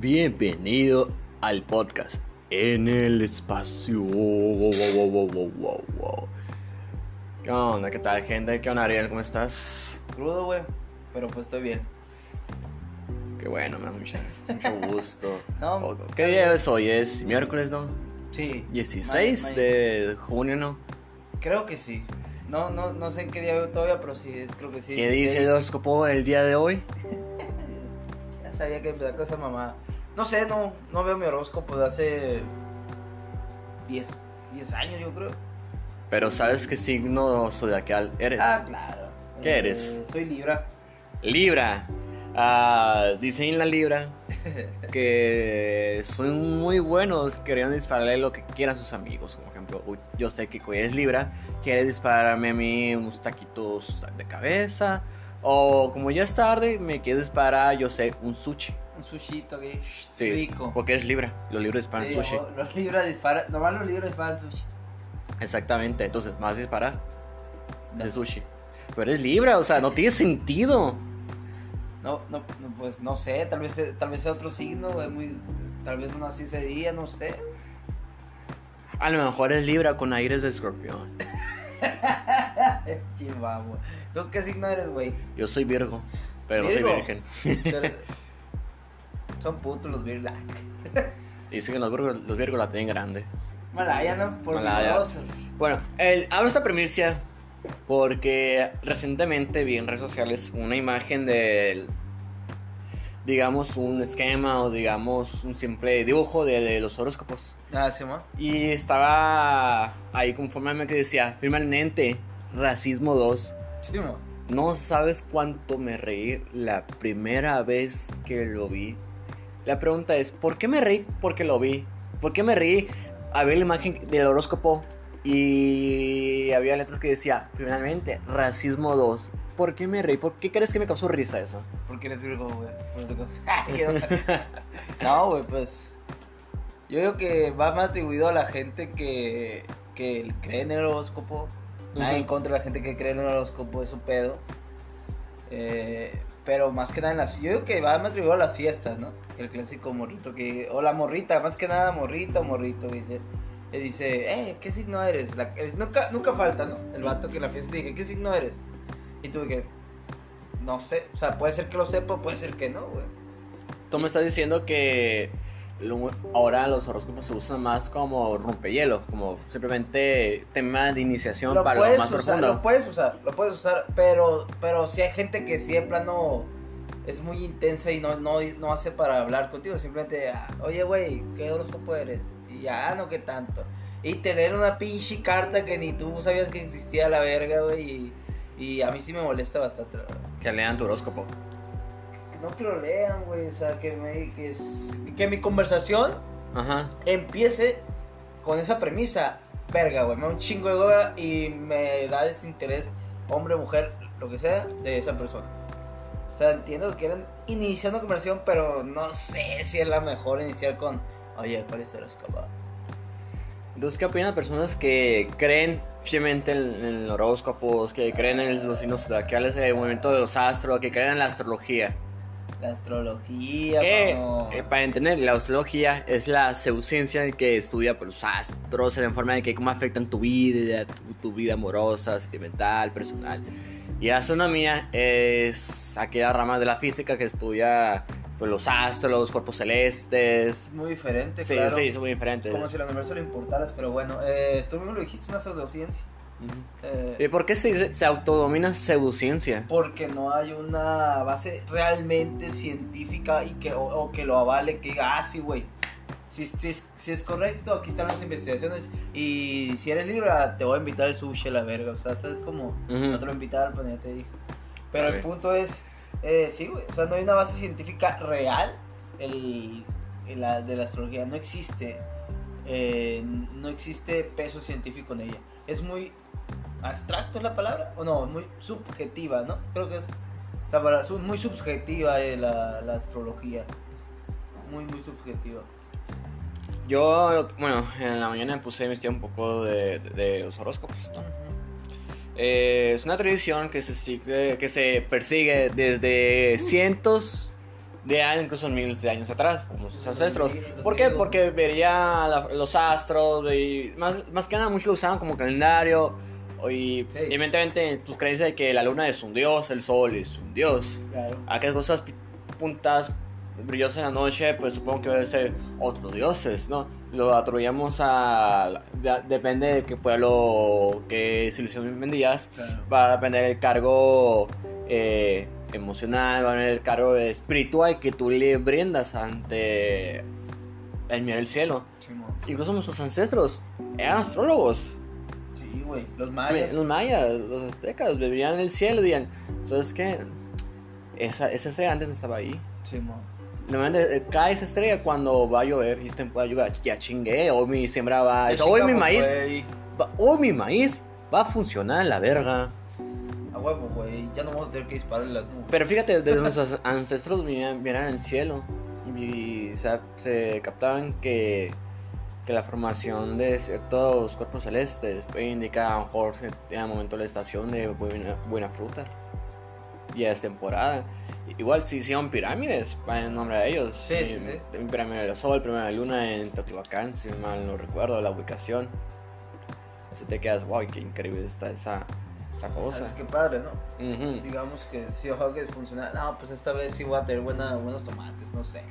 Bienvenido al podcast en el espacio. ¿Qué onda? ¿Qué tal, gente? ¿Qué onda, Ariel? ¿Cómo estás? Crudo, güey. Pero pues estoy bien. Qué bueno, me da mucho, mucho gusto. No, Oh, ¿Qué día es hoy? ¿Es miércoles, no? Sí. 16 Ma- ma- de junio, ¿no? Creo que sí. No, no, no sé en qué día veo todavía, pero sí, es, creo que sí. ¿Qué dice el 16. horóscopo el día de hoy? Ya sabía que empezaba con esa mamá. No sé, no, no veo mi horóscopo de hace 10, 10 años, yo creo. Pero ¿sabes qué signo zodiacal eres? Ah, claro. ¿Qué eres? Eh, Soy Libra. Libra. Ah, dice en la Libra que son muy buenos, querían dispararle lo que quieran sus amigos. Como ejemplo, uy, yo sé que es Libra, quiere dispararme a mí unos taquitos de cabeza. O como ya es tarde, me quiere disparar, yo sé, un sushi. Un sushito aquí. Sí, Rico. porque es Libra. Los Libras disparan Sí, sushi. Los Libras disparan. Nomás los Libras disparan sushi. Exactamente, entonces, más disparar No. de sushi. Pero es Libra, o sea, no tiene sentido. No, no, no, pues no sé, tal vez, tal vez sea otro signo, güey, muy, tal vez no así ese día, no sé. A lo mejor es Libra con aires de escorpión. Chihuahua. ¿Tú qué signo eres, güey? Yo soy Virgo, pero no soy virgen. Pero- Son putos los Virgo. Dicen que los Virgos la tienen grande. Malaya, ¿no? Por Malaya. Bueno, el, abro esta primicia porque recientemente vi en redes sociales una imagen del, digamos, un esquema o digamos un simple dibujo de, de los horóscopos. Ah, sí, ma. Y estaba ahí conforme que decía, firmemente, racismo 2. Sí, ma. No sabes cuánto me reí la primera vez que lo vi. La pregunta es, ¿por qué me reí? Porque lo vi. ¿Por qué me reí? Había la imagen del horóscopo y había letras que decía, finalmente, racismo 2. ¿Por qué me reí? ¿Por qué crees que me causó risa eso? Porque eres Virgo, güey. No, güey, pues. Yo digo que va más atribuido a la gente que, que cree en el horóscopo. Nada en contra de la gente que cree en el horóscopo, es un pedo. Eh, pero más que nada en las. Yo digo que va más atribuido a las fiestas, ¿no? El clásico morrito que. O la morrita, más que nada morrita o morrito, dice. Le dice, eh, ¿qué signo eres? La- eh, nunca, nunca falta, ¿no? El vato que en la fiesta dije, ¿qué signo eres? Y tú que. No sé, o sea, puede ser que lo sepa, puede ser que no, güey. Tú me estás diciendo que lo- ahora los horóscopos se usan más como rompehielo, como simplemente tema de iniciación Lo para lo puedes más usar, lo puedes usar, lo puedes usar, pero, pero si hay gente que sí de plano es muy intensa y no, no, no hace para hablar contigo, simplemente, ah, oye, güey, ¿qué horóscopo eres? Y ya, no, ¿qué tanto? Y tener una pinche carta que ni tú sabías que existía la verga, güey, y, y a mí sí me molesta bastante. Que lean tu horóscopo. No que lo lean, güey, o sea, que, me, que, es- que mi conversación Ajá. empiece con esa premisa, verga, güey, me da un chingo de hueva y me da desinterés, hombre, mujer, lo que sea, de esa persona. O sea, entiendo que quieren iniciar una conversación, pero no sé si es la mejor iniciar con, oye, ¿cuál es el horóscopo? Entonces, ¿qué opinan personas que creen fielmente en, en horóscopos, que creen en los signos zodiacales, el movimiento de los astros, que creen en la astrología? La astrología, Que, mano. eh, para entender, la astrología es la pseudociencia que estudia por los astros, en forma de que cómo afectan tu vida, tu, tu vida amorosa, sentimental, personal. Y la astronomía es aquella rama de la física que estudia pues, los astros, los cuerpos celestes. Es muy diferente, Sí, claro. sí, son muy diferentes. Como si el universo lo importaras, pero bueno, eh, tú mismo lo dijiste, una pseudociencia. Eh, ¿Y por qué se, se autodomina pseudociencia? porque no hay una base realmente científica y que, o, o que lo avale, que diga, ah, sí, güey. Si, si, es- si es correcto, aquí están las investigaciones. Y si eres libre, te voy a invitar al sushi a la verga. O sea, ¿sabes cómo? Ujú. No te lo invitaron, pues ya te dije. Pero el punto es, eh, sí, güey. O sea, no hay una base científica real el, el la- de la astrología. No existe. eh, no existe peso científico en ella. Es muy abstracto es la palabra. O no, muy subjetiva, ¿no? Creo que es la palabra. Muy subjetiva eh, la, la astrología. Muy, muy subjetiva. Yo, bueno, en la mañana puse a investigar un poco de, de- de los horóscopos. ¿no? Eh, es una tradición que se, sigue- que se persigue desde cientos de años, incluso miles de años atrás, como sus ancestros. ¿Por qué? Porque vería la- los astros, y más, más que nada muchos lo usaban como calendario. Y Sí. evidentemente tus creencias de que la luna es un dios, el sol es un dios. Claro. Aquellas cosas puntas brillosas en la noche, pues supongo que deben ser otros dioses, ¿no? Lo atribuíamos a... depende de qué pueblo, qué civilización vendías Claro. va a depender el cargo eh, emocional, va a depender el cargo espiritual que tú le brindas ante el mirar el cielo. Simón. Incluso nuestros ancestros eran astrólogos. Sí, güey. Los mayas. Los mayas, los aztecas, veían el cielo y decían, ¿sabes qué? Esa, esa estrella antes no estaba ahí. Normalmente eh, cae esa estrella cuando va a llover y es temporada de lluvia. Ya chingué, hoy mi siembra va... Hoy mi maíz... güey. va- hoy mi maíz va a funcionar la verga. A huevo, güey. Ya no vamos a tener que las nubes. Pero fíjate, de nuestros ancestros venían, venían el cielo y se captaban que, que la formación de ciertos cuerpos celestes puede indicar a lo mejor en el momento de la estación de buena, buena fruta. Ya es temporada. Igual si hicieron pirámides, va en nombre de ellos. Sí, sí, Mi- sí. mi pirámide del sol, primera de luna en Teotihuacán, si mal no recuerdo la ubicación. Así te quedas, wow, qué increíble está esa, esa cosa. ¿Sabes qué padre, no? Ujú. Digamos que si ojalá que funciona. No, pues esta vez sí voy a tener buena, buenos tomates, no sé.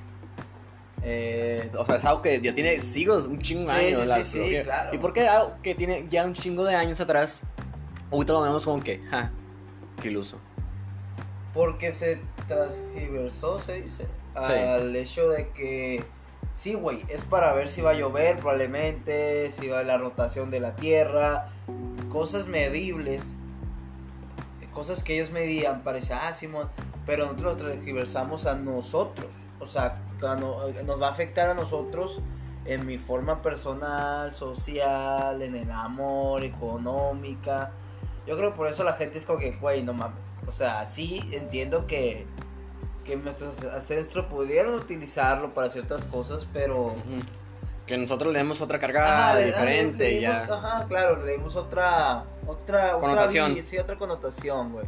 Eh, O sea, es algo que ya tiene siglos, un chingo de Sí, años. sí, claro. ¿Y por qué algo que tiene ya un chingo de años atrás? Ahorita lo vemos como que, ja, qué iluso. porque se transgiversó, se dice, al hecho de que sí, güey, es para ver si va a llover probablemente, si va la rotación de la Tierra, cosas medibles, cosas que ellos medían, parece, ah, Simón, pero nosotros los transgiversamos a nosotros, o sea, cuando- nos va a afectar a nosotros en mi forma personal, social, en el amor, económica. Yo creo que por eso la gente es como que, güey, no mames. O sea, sí entiendo que, que nuestros ancestros pudieron utilizarlo para ciertas cosas, pero... Que nosotros le demos otra carga le- diferente le y dimos- ya. Ajá, claro, le dimos otra... Otra Connotación. Otra, sí, otra connotación, güey.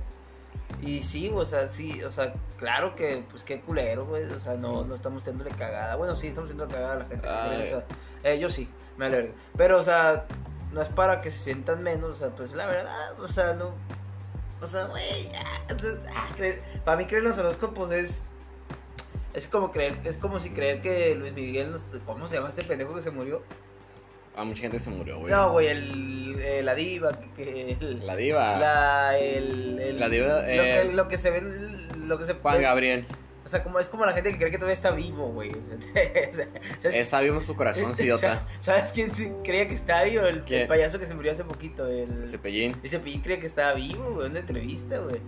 Y sí, o sea, sí, o sea, claro que, pues qué culero, güey. O sea, no, no estamos haciéndole cagada. Bueno, sí, estamos haciendo cagada a la gente. Ay. eh, yo sí, me alegro. Pero, o sea, no es para que se sientan menos, o sea, pues la verdad, o sea, no. O sea, güey, ya, o sea, ah, creer- para mí creer en los horóscopos es. Es como creer, es como si creer que Luis Miguel, ¿cómo se llama este pendejo que se murió? A mucha gente se murió, güey. No, güey, el, eh, la diva, que, el- La diva. la, el, el- La diva, lo, eh, que, lo que se ve, lo que se Juan puede- Gabriel. o sea, como es como la gente que cree que todavía está vivo, güey. O sea, o sea, ¿sabes- Está vivo en tu corazón, idiota. ¿Sabes quién creía que estaba vivo? El, el payaso que se murió hace poquito. El, Cepillín. el Cepillín creía que estaba vivo, güey, en una entrevista, güey.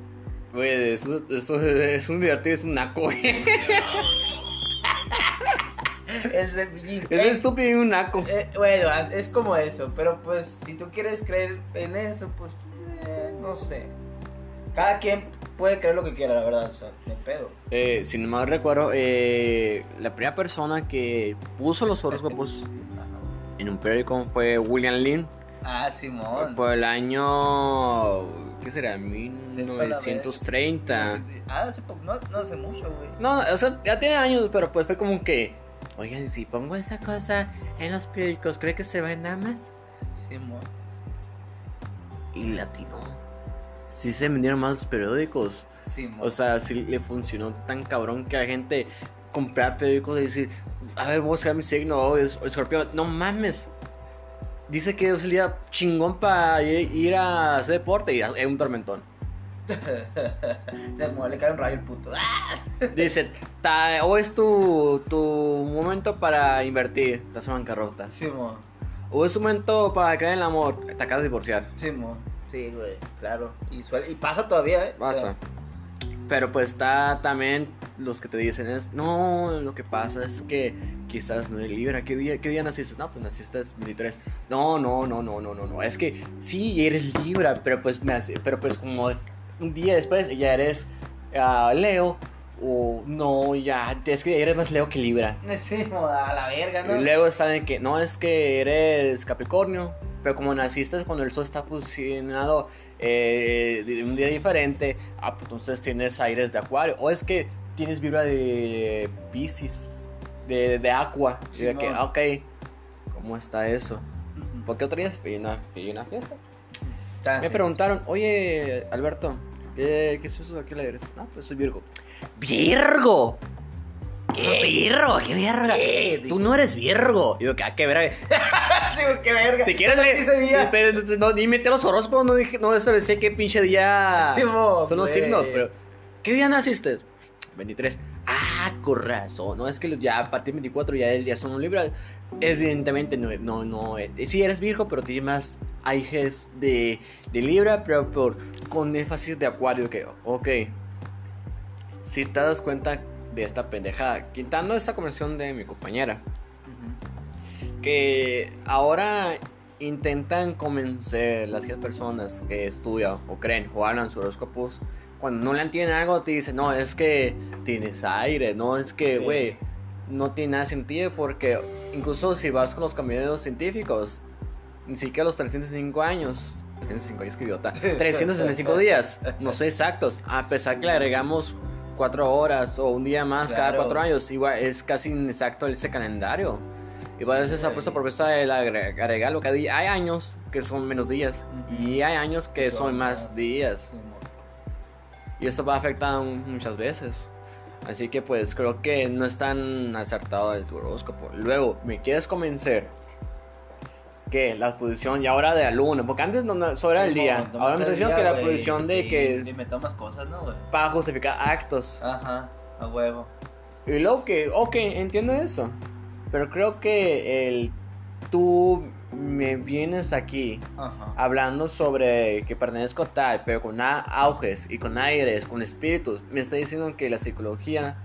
Güey, eso, eso es un divertido, es un naco, güey. El Cepillín. Es Eh, estúpido y un naco. eh, bueno, es como eso, pero pues si tú quieres creer en eso, pues eh, no sé. Cada quien puede creer lo que quiera, la verdad, o sea, hay pedo. Eh, si no mal recuerdo, eh, la primera persona que puso los horóscopos en un periódico fue William Lynn. Ah, Simón. Por el año. ¿Qué será? Sepa la 1930. Ah, hace poco, no, no hace mucho, güey. No, o sea, ya tiene años, pero pues fue como que. Oigan, si pongo esa cosa en los periódicos, ¿cree que se venda más? Simón. Y latino. Sí se vendieron más los periódicos. Simón. O sea, sí le funcionó tan cabrón que la gente comprar periódicos y decir, a ver, voy a buscar mi signo, oh, es- escorpión. No mames. Dice que es el día chingón para ir a hacer deporte y es un tormentón. se mueve, le cae un rayo el puto. Dice, "Ta- hoy es tu, tu momento para invertir, estás en bancarrota. Simón. O es tu momento para creer en el amor, te acabas de divorciar. Simón. Sí, güey, claro. Y, suele- y pasa todavía, ¿eh? O Pasa. sea, Pero pues está también los que te dicen es, no, lo que pasa es que quizás no eres Libra. ¿Qué día, ¿Qué día naciste? No, pues naciste el 23. No, no, no, no, no, no, no. Es que sí eres Libra, pero pues, nace- pero pues como un día después ya eres ah, Leo. O no, ya, es que eres más Leo que Libra. Simón, a la verga, ¿no? Y luego está en que no es que eres Capricornio, pero como naciste cuando el sol está posicionado eh, de un día diferente, ah, pues entonces tienes aires de Acuario. O es que tienes vibra de Pisces, de, de Aqua. Y de que, ah, ok, ¿cómo está eso? Ujú. Porque otro día fui a una, fui a una fiesta. Ah, Me preguntaron, oye, Alberto, ¿qué, qué es eso? ¿A qué le eres? No, pues soy Virgo. ¡Virgo! ¿Qué Virgo? ¿Qué verga? ¿Qué? Tú no eres Virgo. Y yo, ¿qué, qué verga? Sí, qué verga. Si quieres, le, no, ni metí los horóscopos, no dije, no sabes qué pinche día son los signos, pero ¿qué día naciste? 23. Ah, con razón, no es que ya a partir de 24 ya el día son un libro. Evidentemente no, no, no, eh, sí eres Virgo, pero tienes más aires de, de Libra, pero por, con énfasis de Acuario, que, ok, si te das cuenta de esta pendejada, quitando esta conversación de mi compañera, que ahora intentan convencer las personas que estudian o creen o hablan sobre horóscopos cuando no le entienden algo te dicen no es que tienes aire no es que Sí. güey no tiene nada sentido porque incluso si vas con los caminos científicos ni siquiera los 305 años. 305 años que idiota. 365 días. No son exactos a pesar que le agregamos cuatro horas o un día más cada cuatro años igual es casi inexacto ese calendario. Y a veces ha puesto propuesta de agre- agregar lo que hay años que son menos días. Y hay años que son Son más días. Y eso va a afectar muchas veces. Así que pues creo que no es tan acertado el horóscopo. Luego, ¿me quieres convencer que la posición y ahora de la luna? Porque antes no, era el día. Ahora me está diciendo que la posición de sí, que inventó más cosas, ¿no, güey? para justificar actos. Ajá, a huevo. Y luego que, ok, entiendo eso. Pero creo que el tú me vienes aquí Ajá. hablando sobre que pertenezco a tal, pero con auges y con aires, con espíritus, me está diciendo que la psicología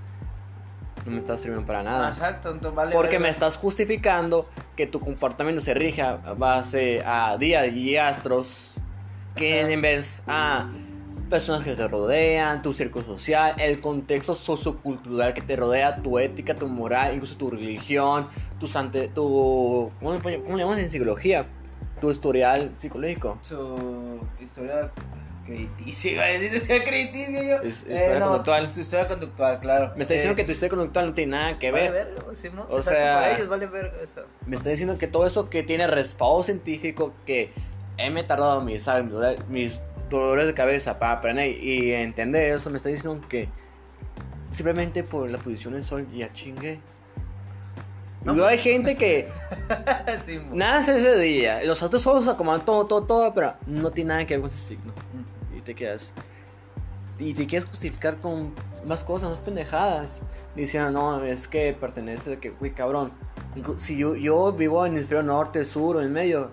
no me está sirviendo para nada. Exacto, entonces vale. Porque verga. me estás justificando que tu comportamiento se rige a base a días y astros, que Ajá. en vez a personas que te rodean, tu círculo social, el contexto sociocultural que te rodea, tu ética, tu moral, incluso tu religión, tu sante, tu ¿cómo le, llamamos en psicología? Tu historial psicológico. Su historia crediticia, iba a decir historia crediticia yo. Es- historia conductual. Su historia conductual, claro. Me está diciendo Eh, que tu historia conductual no tiene nada que vale ver. verga, güey, sí, ¿no? O Exacto, sea- Para ellos vale verga eso. Me está diciendo que todo eso que tiene respaldo científico, que he me tardado mis, ¿sabes? mis, dolores- mis dolores de cabeza para aprender y entender eso, me está diciendo que simplemente por la posición del sol ya chingue. No. Luego hay gente que sí, mo. nace ese día, los otros solos acomodan todo, todo, todo, pero no tiene nada que ver con ese signo. Y te quedas. Y te quieres justificar con más cosas, más pendejadas. Diciendo, no, es que pertenece de que, güey, cabrón. Si yo, yo vivo en el hemisferio norte, sur o en medio,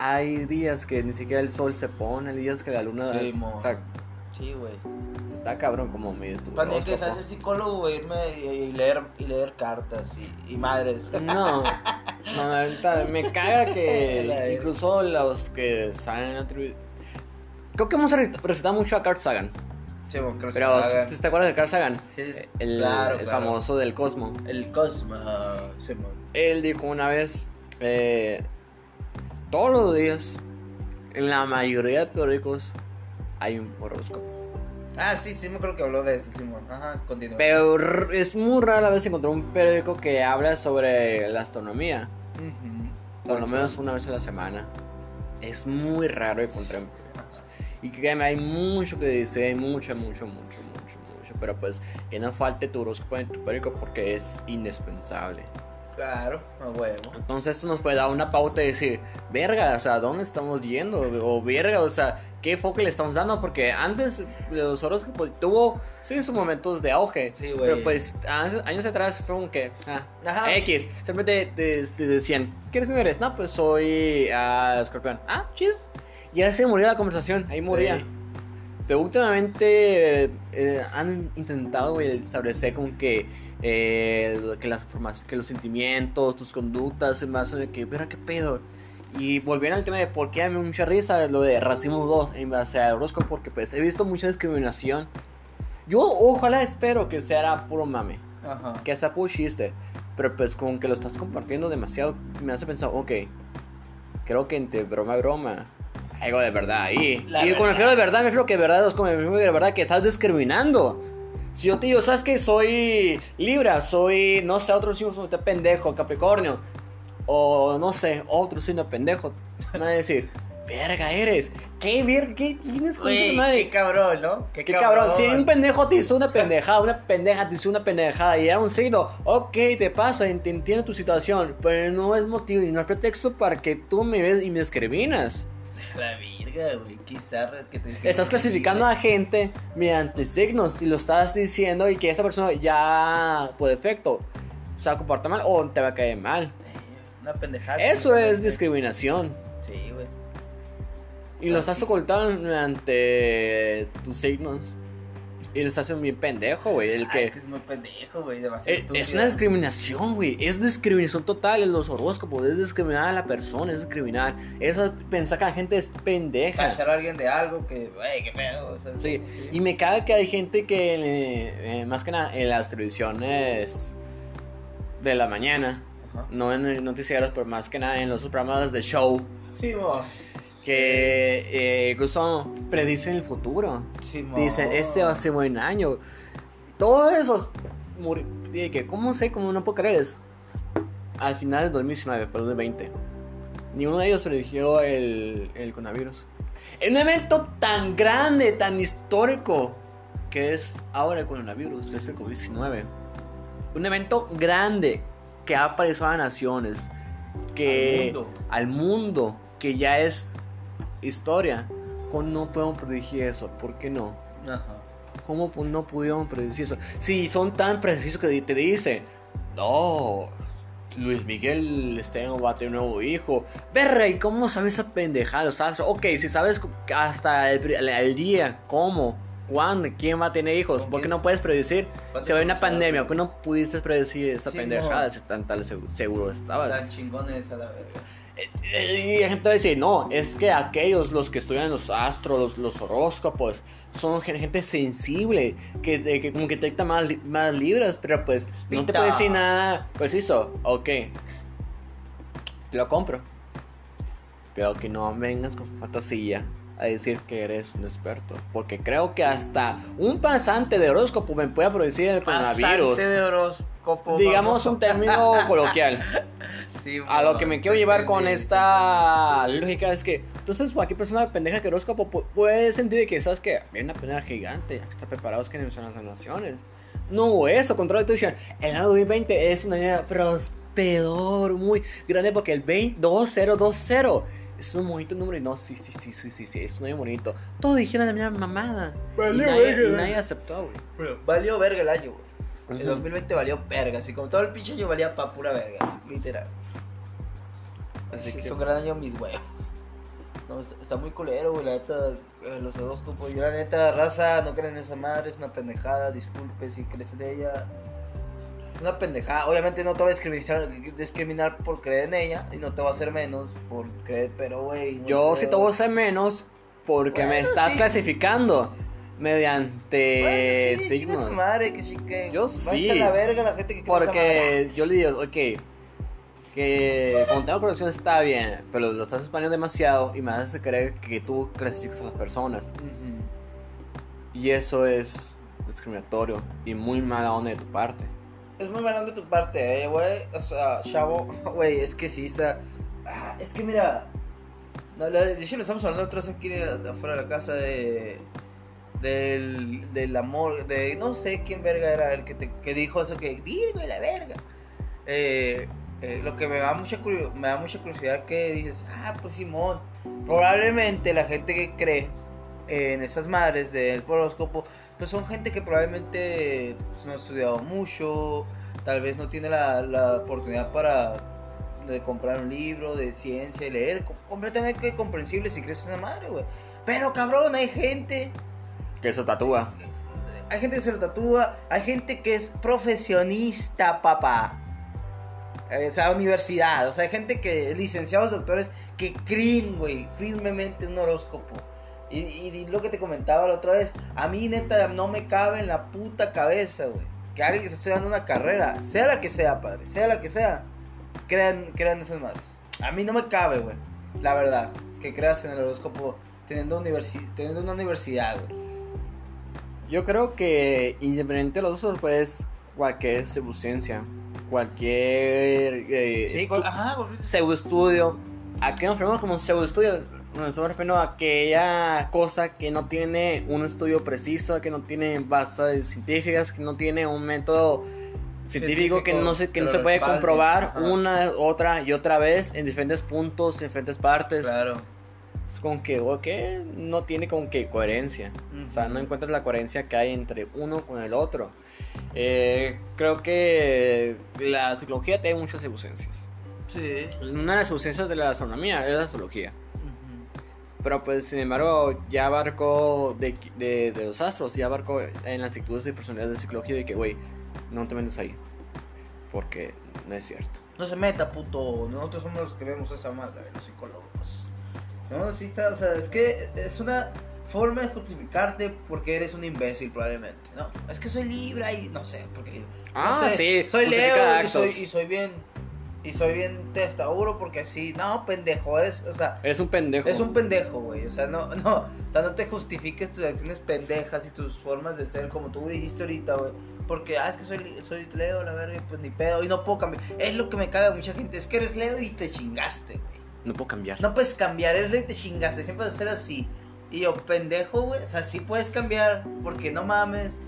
hay días que ni siquiera el sol se pone, hay días que la luna. Sí, o sea, Sí, güey. está cabrón como me tú. Para que dejar de ser psicólogo, güey, irme y, leer, y leer cartas y, y madres. No, no, me caga que incluso los que salen tribu- Creo que hemos re- recetado mucho a Carl Sagan. Sí, creo que Pero, se haga. ¿te te acuerdas de Carl Sagan? Sí, sí, sí. El, Claro, el claro. famoso del Cosmo. El Cosmo. Sí. Él dijo una vez, eh, todos los días, en la mayoría de periódicos, hay un horóscopo. Ah, sí, sí, me creo que habló de eso, Simón. Ajá, continúa. Pero es muy rara la vez encontrar un periódico que habla sobre la astronomía. Ujú. Por lo menos una vez a la semana. Es muy raro encontrar. Y créeme, hay mucho que decir, hay mucho, mucho, mucho, mucho, mucho. Pero pues que no falte tu horóscopo en tu periódico porque es indispensable. Claro, a huevo. Entonces esto nos puede dar una pauta y decir, verga, o sea, ¿dónde estamos yendo? O verga, o sea, ¿qué enfoque le estamos dando? Porque antes los horóscopos tuvo, sí, sus momentos de auge. Sí, güey. Pero pues años, años atrás fue un que, ah, Ajá. X. Simplemente te, te decían, ¿qué eres? No, pues soy ah, escorpión. Ah, chido. Y ahora se moría la conversación, ahí moría. Sí. Pero últimamente eh, eh, han intentado güey, establecer como que, eh, que, las formas, que los sentimientos, tus conductas, se basan en que, pero qué pedo. Y volvieron al tema de por qué a mí mucha risa lo de racismo 2 en base a horóscopo, porque pues he visto mucha discriminación. Yo ojalá espero que sea puro mame, Ajá. que sea puro chiste, pero pues como que lo estás compartiendo demasiado, me hace pensar, ok, creo que entre broma broma, algo de verdad ahí. La y con el refiero de verdad, me refiero que de verdad es como refiero de verdad que estás discriminando. Si yo te digo, ¿sabes qué? Soy Libra, soy, no sé, otro signo, soy pendejo, Capricornio. O no sé, otro signo pendejo. Van a decir, verga eres. ¿Qué verga? ¿Qué tienes con esa madre? qué cabrón, ¿no? Qué cabrón, si un pendejo te hizo una pendejada, una pendeja te hizo una pendejada y era un signo, ok, te pasa, entiendo tu situación, pero no es motivo y no es pretexto para que tú me ves y me discriminas. La virga, güey, quizás que te Estás clasificando a gente mediante signos y lo estás diciendo y que esta persona ya, por defecto, se va a comportar mal o te va a caer mal. Eh, Una pendejada. Eso es discriminación. Sí, güey. Y lo estás ocultando mediante tus signos. Y los hacen bien pendejo, güey. El Ah, que... es que es muy pendejo, güey, demasiado Es, es estúpido. una discriminación, güey. Es discriminación total en los horóscopos. Es discriminar a la persona, es discriminar. Es pensar que la gente es pendeja. Tachar a alguien de algo que, güey, qué pedo. O sea, Sí, y me caga que hay gente que, eh, eh, más que nada, en las televisiones de la mañana, Ajá. no en noticieros, pero más que nada en los programas de show, Sí, mo. Que eh, incluso predicen el futuro. Sí. Dicen, este va a ser buen año. Todos esos. que, ¿Cómo sé? ¿Cómo no puedo creer? Es, Al final del 2019, pero 2020. Ni uno de ellos predijo el, el coronavirus. En un evento tan grande, tan histórico, que es ahora el coronavirus, que es el COVID-19. Un evento grande que ha aparecido a naciones. Que, Al mundo. al mundo, que ya es historia. ¿Cómo no podemos predecir eso? ¿Por qué no? Ajá. ¿Cómo no pudieron predecir eso? Si son tan precisos que te dicen, no, Luis Miguel Esteban va a tener un nuevo hijo. ¿y cómo sabes esa pendejada? O sea, ok, si sabes hasta el, el- el día, cómo, cuándo, quién va a tener hijos, ¿Con ¿por qué quién? no puedes predecir? ¿Cuánto Si va a haber una pandemia, ¿por qué no pudiste predecir esa Sí, pendejada no. si tan tal seguro, seguro estabas? Tan chingones a la verga. Eh, Y la gente va a decir, no, es que aquellos, los que estudian los astros, los, los horóscopos, son gen- gente sensible, que, como que detecta más, más libras, pero pues no te puede decir nada preciso. Ok, te lo compro. Pero que no vengas con fantasía a decir que eres un experto. Porque creo que hasta un pasante de horóscopo me puede producir el coronavirus. Pasante de horóscopo. Digamos vamos. un término coloquial. Sí, A lo que me quiero llevar con esta lógica es que, entonces, cualquier persona pendeja que horóscopo pu- puede sentir que, ¿sabes que Hay una pendeja gigante, que está preparados que son las naciones. No, eso, contrario, tú dices, el año 2020 es un año prosperador, muy grande, porque el 20, 2020 es un bonito número. Y no, sí, sí, sí, sí, sí, sí, es un año bonito. Todos dijeron la misma mamada. y, Valió nadie, verga, y nadie aceptó, güey. Valió verga el año, güey. El Ujú. 2020 valió verga, así como todo el pinche año valía pa' pura verga, así, literal. Así Sí, que- Es un gran año mis huevos. No, está, está muy culero, güey, la neta, eh, los horóscopos. Yo la neta, raza, no creen en esa madre, es una pendejada, disculpe si crees en ella. Una pendejada, obviamente no te va a discriminar, discriminar por creer en ella y no te va a hacer menos por creer, pero güey. no Yo sí te voy a hacer menos porque me estás sí. clasificando mediante Bueno, sí, signos. madre, que sí que. Yo sí. a la verga la gente que Porque yo le digo, ok, que cuando tengo conexión está bien, pero lo estás expandiendo demasiado y me hace creer que tú clasificas a las personas. Y eso es discriminatorio y muy mala onda de tu parte. Es muy mal de tu parte, eh, güey. O sea, chavo, güey, es que sí está. Ah, es que mira. No, la- de hecho, lo estamos hablando vez aquí afuera de la casa de. Del, del amor, de no sé quién verga era el que, te, que dijo eso, que Virgo y la verga. Eh, eh, lo que me da, mucha me da mucha curiosidad que dices, ah, pues Simón, probablemente la gente que cree en esas madres del horóscopo, pues son gente que probablemente pues, no ha estudiado mucho, tal vez no tiene la, la oportunidad para de comprar un libro de ciencia y leer, com- completamente comprensible si crees en esa madre, güey. Pero cabrón, hay gente Que eso tatúa. hay gente que se lo tatúa, hay gente que es profesionista, papá. Eh, O sea, universidad, o sea, hay gente que, licenciados, doctores, que creen, güey, firmemente en un horóscopo. Y, y lo que te comentaba la otra vez, a mí neta no me cabe en la puta cabeza, güey. Que alguien que está estudiando una carrera, sea la que sea, padre, sea la que sea, crean, crean esas madres. A mí no me cabe, güey, la verdad, que creas en el horóscopo teniendo, universi teniendo una universidad, güey. Yo creo que independiente de los usos, pues cualquier pseudociencia, cualquier eh, Sí, estu- ajá, porque- pseudoestudio, ¿a qué nos referimos como Nos estamos refiriendo a aquella cosa que no tiene un estudio preciso, que no tiene bases científicas, que no tiene un método científico, que no se, que no se puede comprobar Ajá. una, otra y otra vez en diferentes puntos, en diferentes partes. Claro. Es como que, no tiene como que coherencia. O sea, no encuentras la coherencia que hay entre uno con el otro. Eh, creo que la psicología tiene muchas evidencias. Sí. Una de las evidencias de la astronomía es la astrología. Pero pues, sin embargo, ya abarcó de, de, de los astros, ya abarcó en las actitudes y personalidades de psicología de que, güey, no te metes ahí. Porque no es cierto. No se meta, puto. Nosotros somos los que vemos esa madre, los psicólogos. No, sí está, o sea, es que es una forma de justificarte porque eres un imbécil probablemente, ¿no? Es que soy Libra y no sé, porque Libra. No Ah, sé, sí, Soy Leo y actos. soy, y soy bien y soy bien testauro porque sí, no, pendejo, es, o sea, Eres un pendejo. es un pendejo, güey. O sea, no, no, o sea, no te justifiques tus acciones pendejas y tus formas de ser como tú dijiste ahorita, güey. Porque, ah, es que soy, soy Leo, la verga, y pues ni pedo, y no puedo cambiar. Es lo que me caga a mucha gente, es que eres Leo y te chingaste, güey. No puedo cambiar. No puedes cambiar, eres Leo y te chingaste, siempre vas a ser así. Y yo, pendejo, güey, o sea, sí puedes cambiar, porque no mames.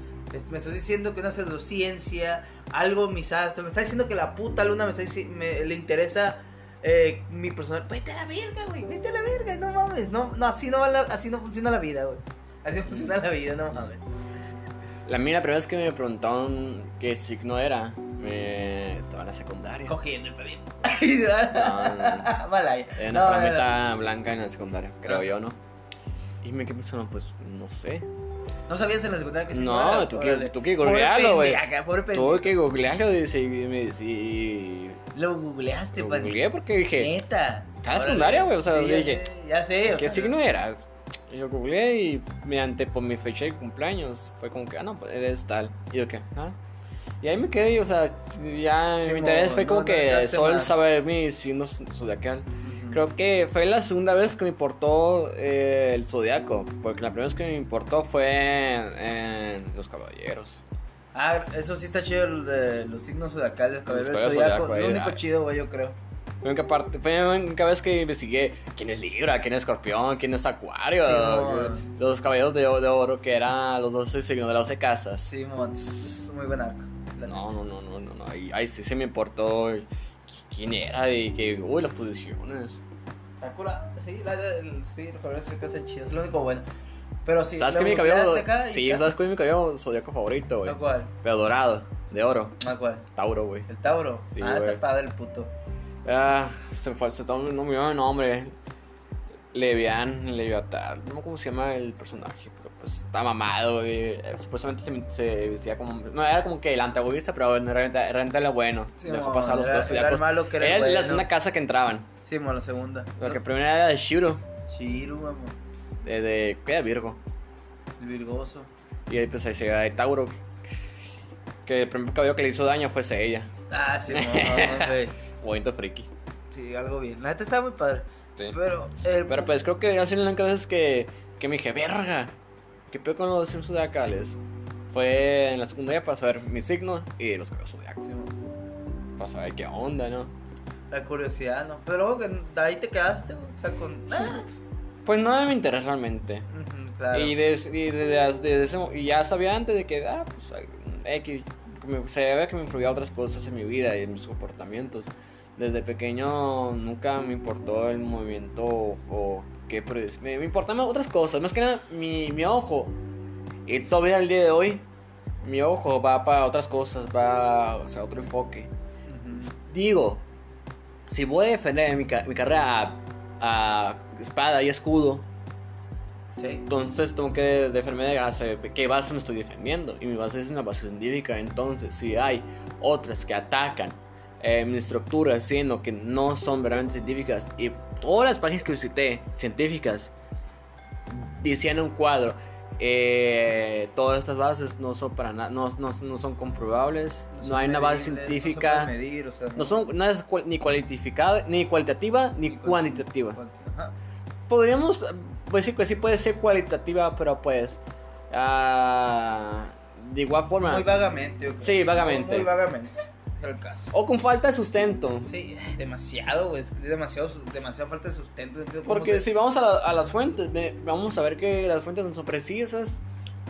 Me estás diciendo que una pseudociencia, algo mis astros, me estás diciendo que la puta luna me, está me- le interesa eh, mi personal. Vete a la verga, güey, vete a la verga, no mames. No, no, así no, va la- así no funciona la vida, güey. Así funciona la vida, no mames. La mía, la primera vez que me preguntaron qué signo era, me... estaba en la secundaria. Cogiendo el pedín. Ah, Malaya. Era No, una no, no. blanca en la secundaria, creo Ah. yo, ¿no? Y me quedé pensando, pues, no sé. ¿No sabías en la secundaria que sí No, tú que- tú googlealo, güey. Tuve que googlearlo dice, y me y Lo googleaste, Lo googleé porque dije, Neta. Estaba en secundaria, güey, o sea, Sí, ya dije, sé, Ya sé, o ¿qué sea, signo era? Y yo googleé y mediante por mi fecha de cumpleaños fue como que, ah, no, pues eres tal. Y yo, ¿qué? ¿Ah? Y ahí me quedé, o sea, ya Sí, mi interés fue como no que solo saber mi signo zodiacal. Creo que fue la segunda vez que me importó eh, el zodiaco, porque la primera vez que me importó fue en, en Los Caballeros. Ah, eso sí está chido, el de los signos zodiacales, caballero del caballeros zodiaco. zodiaco, Lo único ah. chido, güey, yo creo. Fue la única, parte, fue la única vez que investigué quién es Libra, quién es Escorpión, quién es Acuario, Sí, no. los Caballeros de, de Oro, que eran los 12 signos de las 12 casas. Sí, mo, tss, muy buen arco. No, no, no, no, no, no. Ahí, ahí sí se me importó quién era y que, uy, las posiciones. Sakura, sí, la, el, sí, los cabellos zodiacales están chidos, es lo único bueno. Pero sí, ¿Sabes qué mi cabello? Sí. ¿sabes cuál es mi cabello zodiaco favorito, güey? ¿A cuál? Pero dorado, de oro, ¿A cuál? Tauro, güey. ¿El Tauro? Sí, ah, está padre el puto. Ah, se fue, se está, no me dio el nombre. Levian, Leviatán, no me acuerdo cómo se llama el personaje, pero pues está mamado, güey. Eh, Supuestamente se, se vestía como. No, era como que el antagonista, pero bueno, realmente, realmente era bueno. Sí, Dejó pasar los cosas era el malo que era Era la bueno. segunda casa que entraban. Sí, mo, la segunda. La que primera era de Shiro, Shiru, amor. de, de, ¿qué era Virgo. El virgoso. Y ahí pues ahí se de Tauro. Que el primer cabello que le hizo daño fue ella. Ah, sí, güey. Bonito friki. Sí, algo bien. La neta está muy padre. Sí. Pero, el Pero pues creo que hace una veces que, que me dije, verga, ¿qué peor con los signos zodiacales? Fue en la secundaria para saber mi signo y los cabellos zodiacos. Sí. Para saber qué onda, ¿no? La curiosidad, ¿no? Pero luego que de ahí te quedaste. O sea, con. Ah. Pues no me interesa realmente. Claro. Y, des- y de- de- desde y ya sabía antes de que, ah, pues, X, que me- se ve que me influía otras cosas en mi vida y en mis comportamientos. Desde pequeño nunca me importó el movimiento o qué me, me importaban otras cosas, más que nada mi, mi ojo. Y todavía al día de hoy, mi ojo va para otras cosas, va hacia otro enfoque. Digo, si voy a defender mi, mi carrera a, a espada y escudo, Sí. entonces tengo que defenderme de base, qué base me estoy defendiendo. Y mi base es una base científica. Entonces, si hay otras que atacan eh, mi estructura, siendo que no son verdaderamente científicas, y todas las páginas que visité, científicas, decían en un cuadro, eh, todas estas bases no son para nada, no, no, no son comprobables, no, hay una base científica, No, medir, o sea, no son, no es cual- ni cualificada, ni cualitativa, ni cuantitativa Ajá. podríamos pues sí, pues sí puede ser cualitativa, pero pues Ah, de igual forma. Muy vagamente. creo. Sí, vagamente. Muy vagamente. Es el caso. O con falta de sustento. Sí, demasiado, güey. Es demasiado, demasiado falta de sustento. Porque se- si vamos a, la- a las fuentes, vamos a ver que las fuentes no son precisas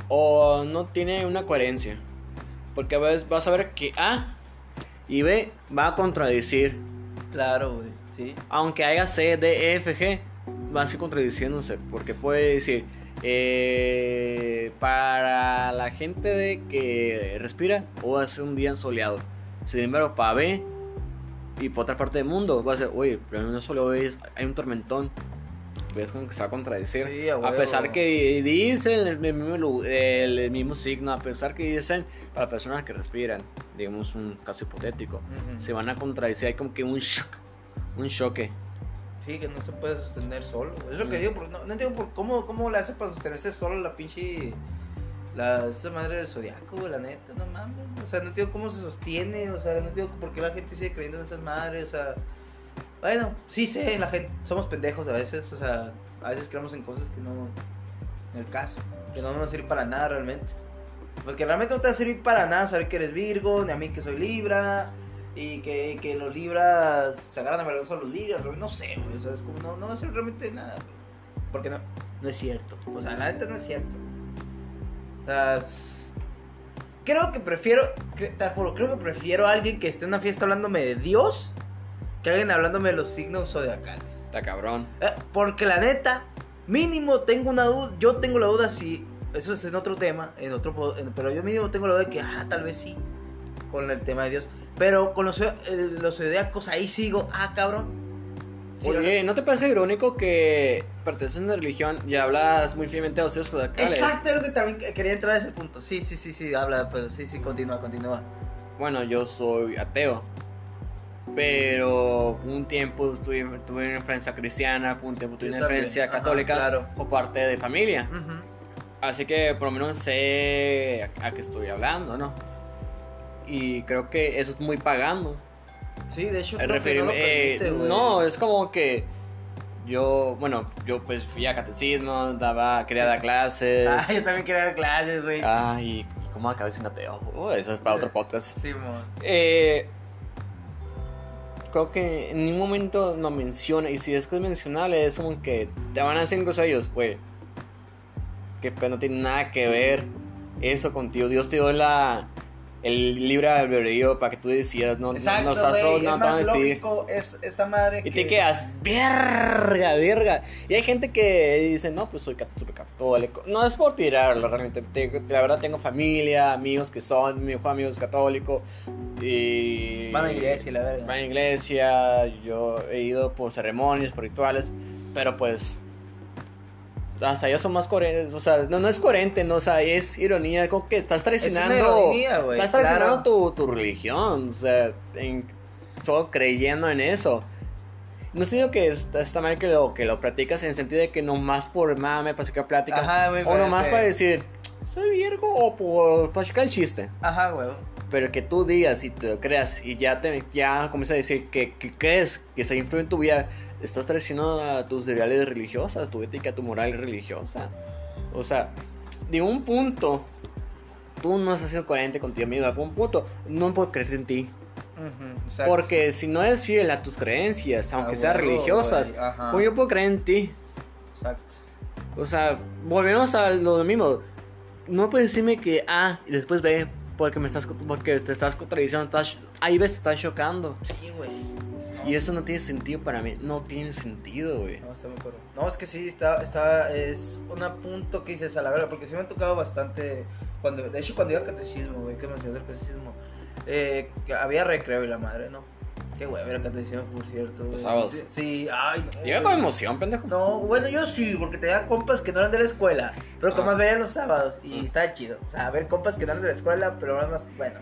o no tiene una coherencia. Porque a veces vas a ver que A y B va a contradecir. Claro, güey. Sí. Aunque haya C, D, E, F, G, va a seguir contradiciéndose. Porque puede decir, eh, para la gente de que respira, o ser un día soleado. Sin embargo, para B y por otra parte del mundo, va a ser, oye, pero no solo es, hay un tormentón. Ves como que se va a contradecir. Sí, a a pesar que dicen el mismo, el mismo signo, a pesar que dicen para personas que respiran, digamos un caso hipotético, Ujú. se van a contradecir. Hay como que un shock, un choque. Sí, que no se puede sostener solo. Es lo que Mm. digo, no, no entiendo por cómo, cómo le hace para sostenerse solo la pinche. La, esa madre del zodiaco, la neta, no mames. O sea, no entiendo cómo se sostiene, o sea, no entiendo por qué la gente sigue creyendo en esas madres, o sea. Bueno, sí sé, la gente, somos pendejos a veces, o sea, a veces creemos en cosas que no. En el caso, que no van a servir para nada realmente. Porque realmente no te va a servir para nada saber que eres Virgo, ni a mí que soy Libra, y que, que los Libras se agarran a verdad a los Libras, no sé, güey, o sea, es como, no, no va a servir realmente nada, güey. Porque no, no es cierto, o sea, la neta no es cierto. Sea, creo que prefiero, te juro, creo que prefiero a alguien que esté en una fiesta hablándome de Dios que alguien hablándome de los signos zodiacales. Está cabrón. Eh, Porque la neta, mínimo tengo una duda, yo tengo la duda si, eso es en otro tema, en otro, en- pero yo mínimo tengo la duda de que, ah, tal vez sí, con el tema de Dios. Pero con los, eh, los zodiacos ahí sigo, ah, cabrón. Sí, Oye, ¿no te parece irónico que perteneces a una religión y hablas muy fielmente de los dioses zodiacales? Exacto, es lo que también que- quería entrar a ese punto. Sí, sí, sí, sí, habla, pero sí, sí, continúa, continúa. Bueno, yo soy ateo. Pero un tiempo estuve, tuve una influencia cristiana, un tiempo tuve Yo una también, influencia ajá, católica claro. por parte de familia. Así que por lo menos sé a, a qué estoy hablando, ¿no? Y creo que eso es muy pagando. Sí, de hecho, creo que lo eh, no, es como que yo, bueno, yo pues fui a catecismo, daba, quería dar clases. Ah, yo también quería dar clases, güey. Ay, ¿cómo acabé siendo ateo? Eso es para otro podcast. Sí, mo. Eh, creo que en ningún momento lo menciona. Y si es que es mencionable, es como que te van a decir cosas ellos, güey. Que pues, no tiene nada que ver eso contigo. Dios te dio la, el libre albedrío para que tú decidas. No, Exacto, no, güey, solo, es no a más lógico es esa madre Y que... te quedas, verga, verga. Y hay gente que dice, no, pues soy súper católico. No es por tirarlo, realmente. Te- la verdad, tengo familia, amigos que son, mi mejor amigo es católico. Y. Van a iglesia, la verga. Van a iglesia. Yo he ido por ceremonias, por rituales. Pero pues. Hasta ellos son más coherentes. O sea, no, no es coherente, no, o sea, es ironía. Como que estás traicionando. ironía, güey, estás traicionando claro. tu, tu religión. O sea, en- solo creyendo en eso. No estoy diciendo que está, está mal que lo, que lo practicas en el sentido de que nomás por mame, para sacar plática. Ajá, güey, o güey, nomás para decir, soy virgo o por, para checar el chiste. Ajá, güey. Pero que tú digas y te lo creas y ya, te, ya comienzas a decir que, que crees que se influye en tu vida, estás traicionando a tus ideales religiosas, tu ética, tu moral religiosa. O sea, de un punto, tú no estás siendo coherente contigo mismo. De un punto, no puedo creer en ti. Porque si no eres fiel a tus creencias, aunque Ah, sean religiosas. ¿cómo yo puedo creer en ti? Exacto. O sea, volvemos a lo mismo. No puedes decirme que A y después B porque me estás porque te estás contradiciendo, estás, ahí ves te estás chocando. Sí, güey. No, Y eso no tiene sentido para mí, no tiene sentido, güey. No, está muy cabrón. No, es que sí, está, está, es un punto que dices a la verga, porque sí me ha tocado bastante, cuando, de hecho cuando iba a catecismo, güey, que mencioné el catecismo, eh, había recreo y la madre, ¿no? Qué güey, era catecismo, por cierto. Los sábados. Sí, sí, ay, no. Güey. con emoción, pendejo. No, bueno, yo sí, porque tenía compas que no eran de la escuela, pero que Ah. más veían los sábados y Ah. estaba chido. O sea, ver compas que no eran de la escuela, pero eran más, bueno.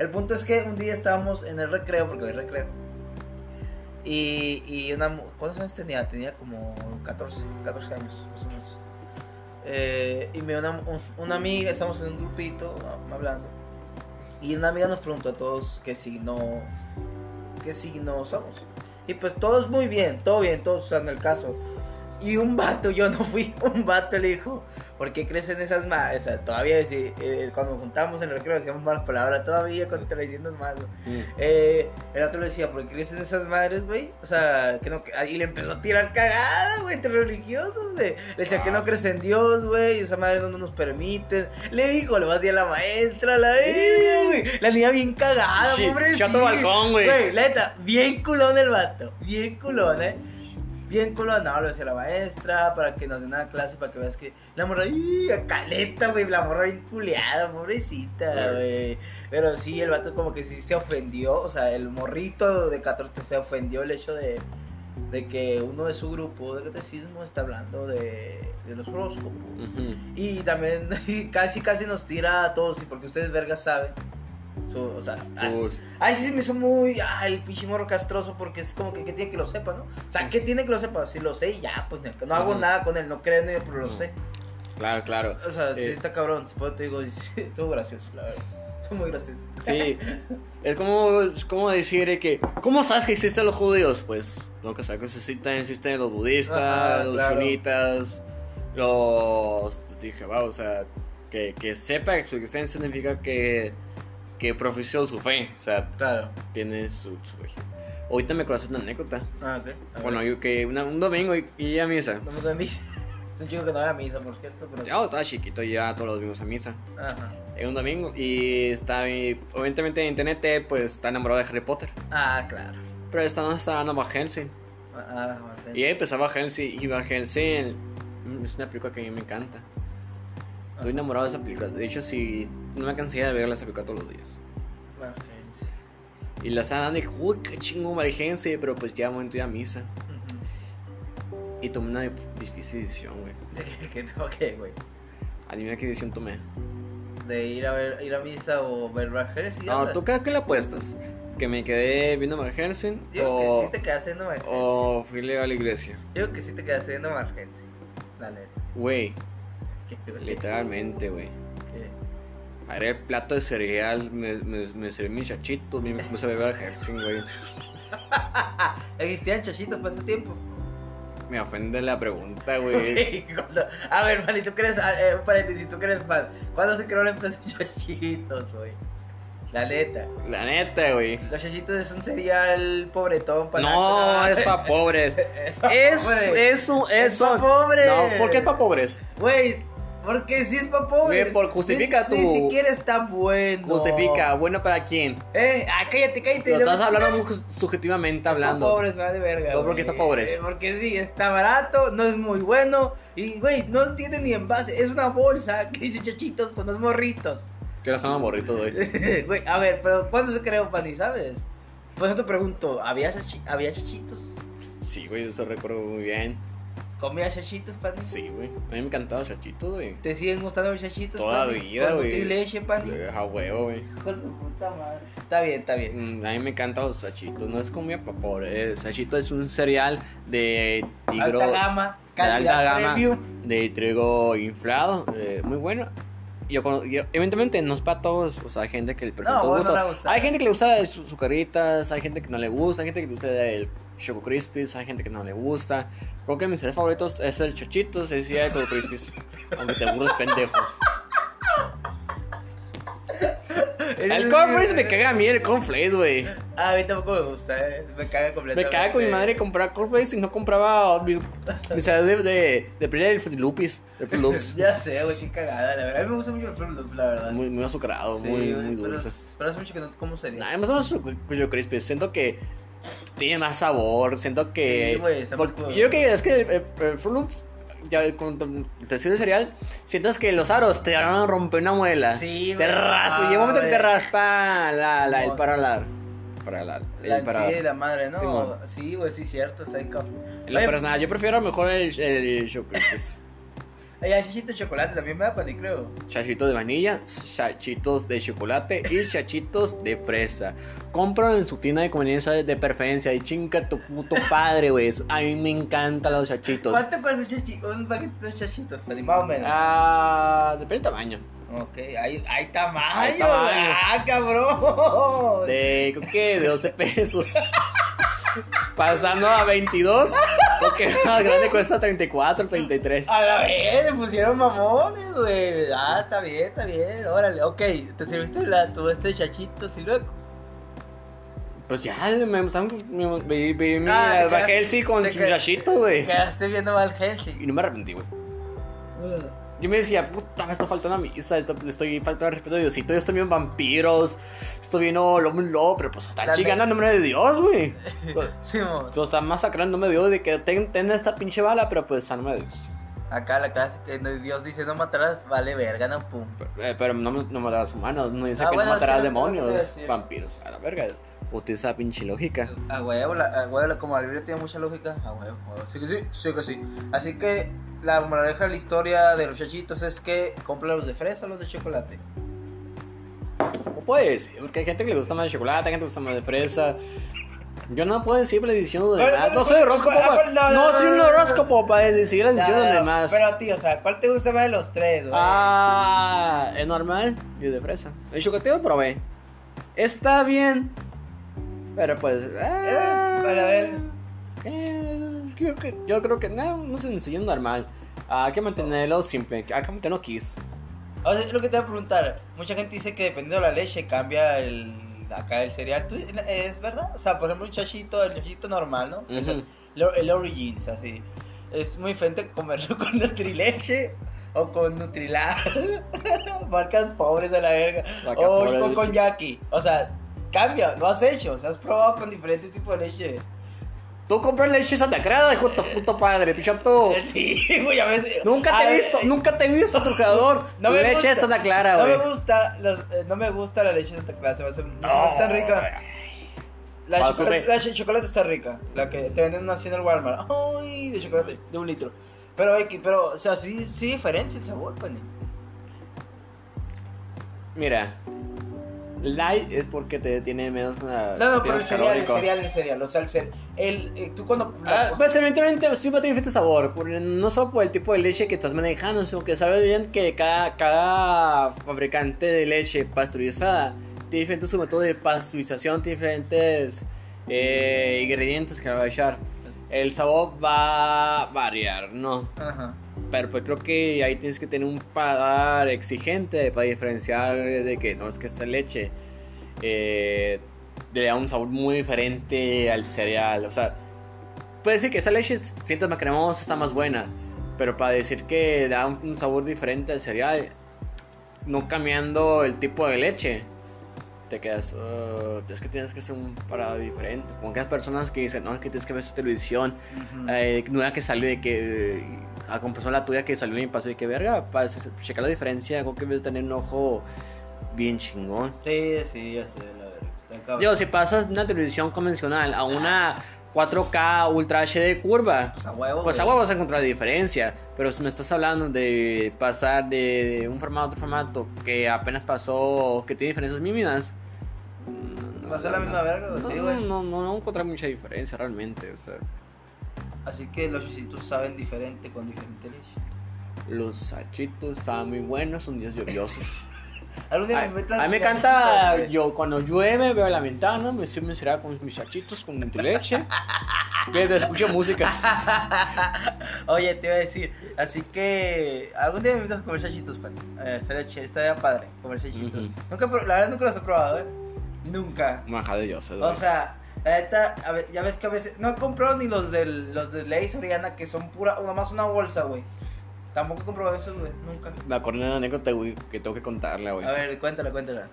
El punto es que un día estábamos en el recreo, porque hay recreo. Y, y una, ¿cuántos años tenía? Tenía como 14, 14 años, más o menos. Eh, y me una, un- una amiga, estamos en un grupito ah, hablando. Y una amiga nos preguntó a todos que si no, que si no somos. Y pues todos muy bien, todo bien, todos están en el caso. Y un vato, yo no fui, un vato le dijo, ¿por qué crecen esas madres? O sea, todavía eh, cuando nos juntamos en el recreo decíamos malas palabras, todavía contradiciendo más, güey. Mm. Eh, el otro le decía, ¿por qué crecen esas madres, güey? O sea, que no. Y le empezó a tirar cagada, güey, entre religiosos, güey. Le decía que no crecen Dios, güey, y esa madre no nos permiten. Le dijo, le va a decir a la maestra, la verga, güey. La niña bien cagada, Chi- pobrecita. chato balcón, güey. Güey, la neta, bien culón el vato, bien culón, eh. Bien culón, no, lo decía la maestra para que nos den una clase para que veas que la morra, ¡y! caleta, güey, la morra bien culeada, pobrecita, güey. Pero sí, el vato como que sí se ofendió, o sea, el morrito de 14 se ofendió el hecho de, de que uno de su grupo de catecismo está hablando de, de los horóscopos. Y también y casi casi nos tira a todos, y porque ustedes vergas saben. Su, o sea, Sus- Ay, sí se me hizo muy. Ay, el pinche morro castroso porque es como que, que tiene que lo sepa, ¿no? O sea, ¿qué tiene que lo sepa? Si lo sé ya, pues no hago nada con él, no creo en él, pero lo sé. Claro, claro. O sea, sí Eh. está cabrón. Después te digo, sí, estuvo gracioso, la verdad. Estuvo muy gracioso. Sí, es como, como decir que, ¿cómo sabes que existen los judíos? Pues, lo que sabes que existen, existen los budistas, Ajá, los claro. shunitas, los de Jehová, o sea, que, que sepa que su existencia significa que, que profesó su fe, o sea, Claro. tiene su, su fe. Ahorita me conoces una anécdota. Ah, ok. Bueno, yo que una- un domingo y, y a misa. Me doy misa. Es un chico que no va a misa, por cierto. Pero... Ya estaba chiquito, ya todos los domingos a misa. Ajá. Era un domingo y está, obviamente en internet, eh, pues está enamorado de Harry Potter. Ah, claro. Pero esta no está dando Van Helsing. Ah, Van Y ahí empezaba Helsing y Van Helsing mm, es una película que a mí me encanta. Estoy enamorado de esa película. De hecho, si no me cansé de ver esa película todos los días. Helsing. Y la estaban dando y uy, qué Van Helsing. Pero pues ya momento ir a misa. Y tomé una dif- difícil decisión, güey. ¿Qué tengo que, güey? Adivina qué decisión tomé. De ir a ver, ir a misa o ver Van Helsing. No. ¿tú qué, qué le apuestas? ¿Que me quedé viendo Van Helsing? Digo o, que sí te quedas viendo Van o fui a la iglesia? Digo que sí te quedas viendo Van Helsing. La neta. Güey, ¿Qué, güey? literalmente, güey. Haré el plato de cereal, me, me, me serví mis chachitos, me puse a beber güey. ¿Existían chachitos para ese tiempo? Me ofende la pregunta, güey. A ver, man, ¿y tú crees, ah, eh, un paréntesis, tú crees fan? ¿Cuándo se creó la empresa de chachitos, güey? La neta. La neta, güey. Los chachitos es un cereal pobretón para No, es pa' pobres. Es, es, un- Es es, pa' son- pobres. No, ¿por qué es pa' pobres? Güey, porque si es pa' pobre. Güey, por- justifica ni, tu- Ni siquiera está bueno. Justifica, bueno para quién. Eh, ah, cállate, cállate. Lo no estás hablando muy subjetivamente hablando. pobres, me vale verga. No, porque güey. es pa' pobres. Eh, Porque sí, está barato, no es muy bueno. Y, güey, no tiene ni envase. Es una bolsa que dice chachitos con los morritos. Que ahora están morritos, güey. Güey, a ver, pero ¿cuándo se creó Pani, sabes? Por eso te pregunto, ¿había, chachi- ¿había chachitos? Sí, güey, eso recuerdo muy bien. ¿Comías chachitos, Pani? Sí, güey. A mí me encantaba chachito, güey. ¿Te siguen gustando los chachitos? Toda Pani? vida, ¿Con güey. Nutri leche, Pani? A huevo, güey. De su puta madre. Está bien, está bien. Mm, A mí me encantan los sachitos, no es comida para pobre. El sachito es un cereal de tigro, Alta gama, de alta gama, premium. de trigo inflado, eh, muy bueno. Yo, yo- evidentemente no es para todos, o sea, hay gente que le perfecto no gusto. le gusta. hay gente que le gusta su- sucaritas, hay gente que no le gusta, hay gente que le gusta el Choco Crispies, hay gente que no le gusta. Creo que mis cereales favoritos es el Chochitos, es el Choco Crispies. Aunque te burles, pendejo. El cornflakes me caga a mí el cornflakes, güey. Ah, a mí tampoco me gusta, eh. Me caga Me completamente. caga con mi madre comprar cornflakes y no compraba mi, mi cereal de, de, de primera el Fruity Loops, el Fruit. Ya sé, güey, qué cagada, la verdad. A mí me gusta mucho el Fruit Loops, la verdad. Muy, muy azucarado, Sí, muy, muy pero, dulce. es- pero hace mucho que no como sería. Nah, además más Choco Crispies, siento que tiene más sabor, siento que... Sí, güey, está yo creo que es que el, el Fruit Loops, ya con te sirve cereal, sientas que los aros te van a romper una muela. Sí, Te raspa, Ah, llega un momento que te raspa la, la, el paralar. Paralar. La, El paralar. sí, la madre, ¿no? Simón. Sí, güey, sí, cierto, está en Oye, personal, yo prefiero mejor el, el Choco Crispies. Ay, hay chichito de chocolate también me da pan, creo. Chachitos de vainilla, chachitos de chocolate y chachitos de fresa. Compro en su tienda de conveniencia de preferencia y chinga tu puto padre, güey. A mí me encantan los chachitos. ¿Cuánto cuesta un, chachi- un paquete de chachitos, pan? Más o menos. Ah, depende del tamaño. Ok, hay, hay tamaño. Hay tamaño. Ah, cabrón. De, que de 12 pesos. pasando a 22, porque más grande cuesta 34, 33. A la vez, se pusieron mamones, güey. Ah, está bien, está bien. Órale, ok. ¿Te serviste la, tu este chachito, si luego? Pues ya, me están. Me, vi- vi mi- Ah, te bajé quedaste- el sí con te qued- muchachito, güey. Quedaste viendo mal Helsing. Y no me arrepentí, güey. Yo me decía, puta, me está faltando una misa, esto- le estoy faltando el respeto a Diosito, yo estoy viendo vampiros, estoy viendo lobo en lobo, pero pues está chingando neta. nombre de Dios, güey. So- Simón. so, está masacrando el nombre de Dios de que ten, ten esta pinche bala, pero pues a nombre de Dios. Acá la clase que no- Dios dice no matarás, vale verga, no pum. Eh, pero no, no matarás humanos, no dice Ah, que bueno, no matarás sí, a demonios, vampiros, a la verga. Utiliza pinche lógica. A huevo, la, a huevo, la- como la Biblia tiene mucha lógica, a huevo, a huevo. Sí que sí, sí que sí. Así que la moraleja de la historia de los chachitos es que compra los de fresa o los de chocolate. ¿Cómo puedes? Porque hay gente que le gusta más de chocolate, hay gente que le gusta más de fresa. Yo no puedo decir la decisión de demás. No soy horóscopo, no, no no, soy no, un no, horóscopo para decir la decisión de demás. pero, tío, o sea, ¿cuál te gusta más de los tres, güey? Ah, es normal y de fresa. El chocolate lo probé. Está bien. Pero pues. ah, Eh, para ver. eh, yo, creo que- yo creo que no, no es sencillo normal. Hay que mantenerlo simple. Hay que mantenerlo kiss. O sea, es lo que te voy a preguntar. Mucha gente dice que dependiendo de la leche cambia el acá el cereal. ¿Tú, ¿Es verdad? O sea, por ejemplo, un chachito, el chachito normal, ¿no? Ujú. el, el Origins, así. Es muy diferente comerlo con Nutrileche o con Nutrilá. Marcas pobres de la verga. Marcas O, con leche. Jackie. O sea, cambia, lo has hecho. O sea, has probado con diferentes tipos de leche. Tú compras leche Santa Clara, hijo de tu puto padre, pichato. Sí, güey, a veces. Nunca te he ver, visto, nunca te he visto, trucador. No me leche gusta. Santa Clara, No güey. me gusta, los- eh, no me gusta la leche de Santa Clara, se me hace, no hace tan rica. La Vas, chocolate, la de chocolate está rica, la que te venden así en el Walmart. Ay, de chocolate, de un litro. Pero, pero o sea, sí, sí diferencia el sabor, Penny. Mira, light es porque te tiene menos. ah, No, no, pero el cereal, el cereal, el cereal, o sea, el cereal. El, eh, tú cuando... Ah, pues evidentemente sí va a tener diferente sabor, no solo por el tipo de leche que estás manejando, sino que sabes bien que cada, cada fabricante de leche pasteurizada tiene diferentes su método de pasteurización, tiene diferentes eh, ingredientes que va a echar. El sabor va a variar, ¿no? Ajá. Pero pues creo que ahí tienes que tener un paladar exigente para diferenciar de que no es que esta leche eh, le da un sabor muy diferente al cereal. O sea, puede decir que esta leche se siente más cremosa, está más buena. Pero para decir que da un sabor diferente al cereal, no cambiando el tipo de leche, te quedas. "Uh, es que tienes que hacer un parado diferente. Como que hay personas que dicen, no, es que tienes que ver esta televisión Ujú. eh, nueva que salió de que a comparación la tuya que salió y pasó de que verga para checar la diferencia creo que debes tener un ojo bien chingón Sí, sí, ya sé, la verdad. Digo si pasas de una televisión convencional a una 4K Ultra HD curva Pues a huevo. pues a huevo vas a encontrar diferencia pero si me estás hablando de pasar de un formato a otro formato que apenas pasó que tiene diferencias mínimas mm, Va a ser la misma verga, güey, no, sí, güey. no, no, no encontrar mucha diferencia realmente o sea Así que los chisitos saben diferente con diferente leche. Los sachitos saben muy buenos, son días lluviosos. Algún día Ay, me metas a mí me encanta, yo cuando llueve veo la ventana, me estoy mencionando con mis sachitos, con mi leche. Que escucho música. Oye, te iba a decir, así que algún día me invitas a comer chachitos, pan. Eh, estaría, ch- estaría padre comer chachitos. Nunca, la verdad nunca los he probado, ¿eh? Nunca. Dios, O sea, la neta, a ya ves que a veces no he comprado ni los del los de Ley Soriana que son pura, nomás una bolsa, güey. Tampoco he comprado esos, güey, nunca. me acordé de una anécdota, güey, que tengo que contarla, güey. A ver, cuéntala, cuéntala.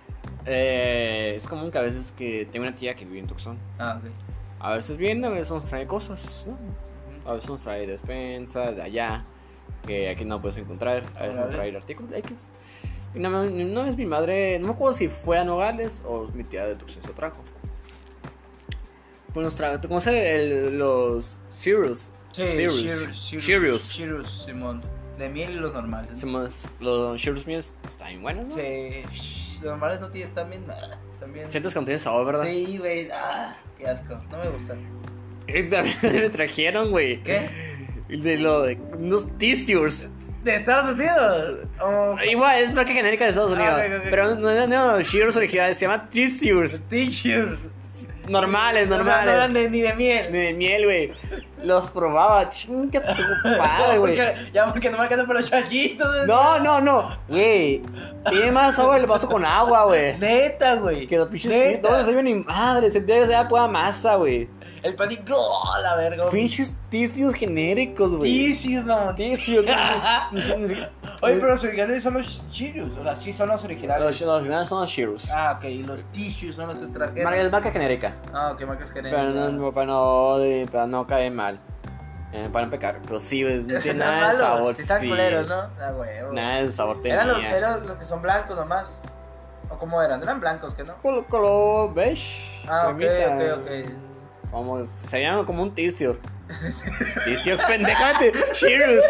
Eh, es común que a veces que tengo una tía que vive en Tucson. Ah, ok. A veces viene, a veces nos trae cosas, ¿no? A veces nos trae despensa de allá, que aquí no puedes encontrar. A veces nos trae artículos de X. Y una, una vez mi madre, no me acuerdo si fue a Nogales o mi tía de Tucson se trajo. Pues nos trajo, ¿tú conoces el- los Cereals? Sí. Cheerios. Cheerios, Simón. De miel y los normales. Los Cheerios míos están bien buenos, ¿no? Sí, los normales no tienes también nada. También. Sientes que no tienen sabor, ¿verdad? Sí, güey. Ah, qué asco. No me gustan. Eh, También me trajeron, güey. ¿Qué? De lo de unos Tears. ¿De Estados Unidos? Oh, Igual, es marca genérica de Estados Ah, Unidos. Pero no eran no, Cheers originales, se llama. Teachers. Normales, O sea, normales. no eran de- ni de miel. Ni de miel, güey. Los probaba, chinga tu padre, güey. ya porque no me alcanza por los chanchitos. No, no, no. Güey, tiene más agua el vaso con agua, güey. Neta, güey. Que los pinches no sabía ni madre, sentía que sea pura masa, güey. El pánico, oh, la verga. Pinches ticios genéricos, güey. Ticios, no. Ticios. Oye, pero los originales son los Cheerios. O sea, sí son los originales. Los, los finales son los Shearus. Ah, ok. Y los tissues son los que trajeron. Marca, es marca genérica. Ah, ok, marcas Pero genéricas. no, para no, para no caer mal. Eh, para no pecar. Pero sí, güey, no tiene nada de sabor. sí Están sí. culeros, ¿no? Ah, huevo. Nada de sabor tenía. Eran los, eran los que son blancos nomás. ¿O cómo eran? Eran blancos, que no? Color, color beige. Ah, ok, ok, ok. Vamos, se llama como un tistio. tistio, pendejate. Cheers.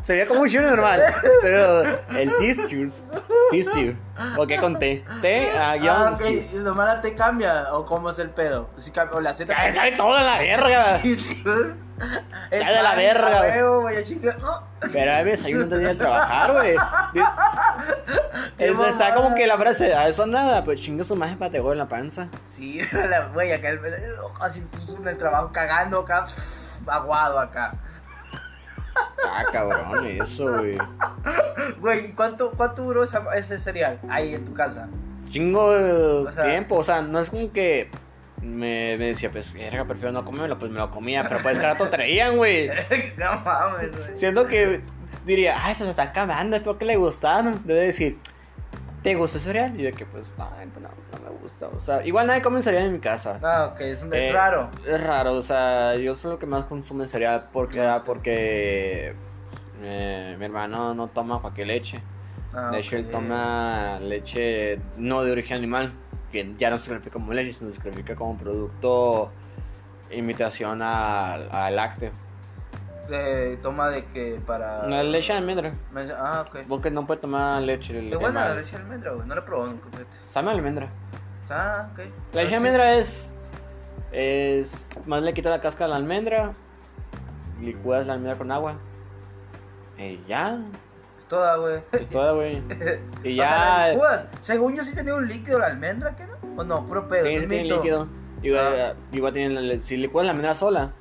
Se veía como un Cheers normal. Pero el tistio. Tistio. ¿O qué conté? T, ah, Ah, guion. ok. sis. ¿Y nomás la T cambia? ¿O cómo es el pedo? Si cambia- o la Z Cae, cae todo en la verga. Cae de la verga. ¡Oh! Pero a veces hay un día de trabajar, güey. Está como que la frase, a eso nada, pues chinga su para te en la panza. Sí, la güey, acá el, así en el trabajo cagando acá, aguado acá. Ah, cabrón, eso, güey. Güey, ¿cuánto, ¿cuánto duró esa- ese cereal ahí en tu casa? Chingo de O sea- tiempo, o sea, no es como que me, me decía, pues, verga, prefiero no comérmelo, pues me lo comía, pero pues cada rato traían, güey. no mames, güey. Siento que diría, ay, se lo están cambiando, es porque le gustaron. Debe decir, ¿te gusta el cereal? Y de que, pues, no, no, no me gusta. O sea, igual nadie come cereal en mi casa. Ah, ok, es, un- es Eh, raro. Es raro, o sea, yo soy lo que más consume cereal porque, ah, porque eh, mi hermano no toma cualquier leche. Ah, De hecho, él toma leche no de origen animal, que ya no se califica como leche, sino se califica como producto imitación al, al lácteo. De, toma de que para. La leche de almendra, Me- Ah, ok. porque no puede tomar leche. Qué buena la leche de almendra, güey. No la he probado nunca, fíjate. Sabe almendra. Ah, ok. La leche de almendra es. Es. Más le quitas la cáscara a la almendra. Licúas la almendra con agua. Y ya. Es toda, güey. Es toda, güey. Y O sea, la ya. Según yo sí tenía un líquido la almendra, ¿qué no? ¿O no? Puro pedo. Sí, es sí tiene líquido. Igual, Ah. igual tiene. la- Si licuas la almendra sola,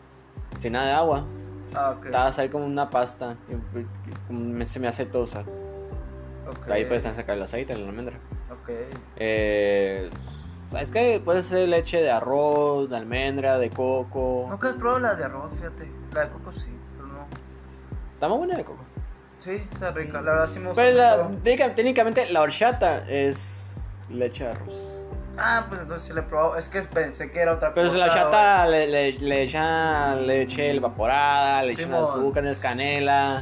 sin nada de agua, Ah, ok. va a salir como una pasta. y- se me aceitosa. ok. Ahí puedes sacar el aceite la almendra. Ok. Eh, es que puede ser leche de arroz, de almendra, de coco. Nunca he probado la de arroz, fíjate. La de coco sí, pero no. Está muy buena de coco. Sí, está rica. La verdad sí me gusta Pues la- técnicamente la horchata es leche de arroz. Ah, pues entonces sí la he probado. Es que pensé que era otra Pero si cosa. la horchata le, le, le echan leche evaporada, le echan Simón. azúcar, es canela.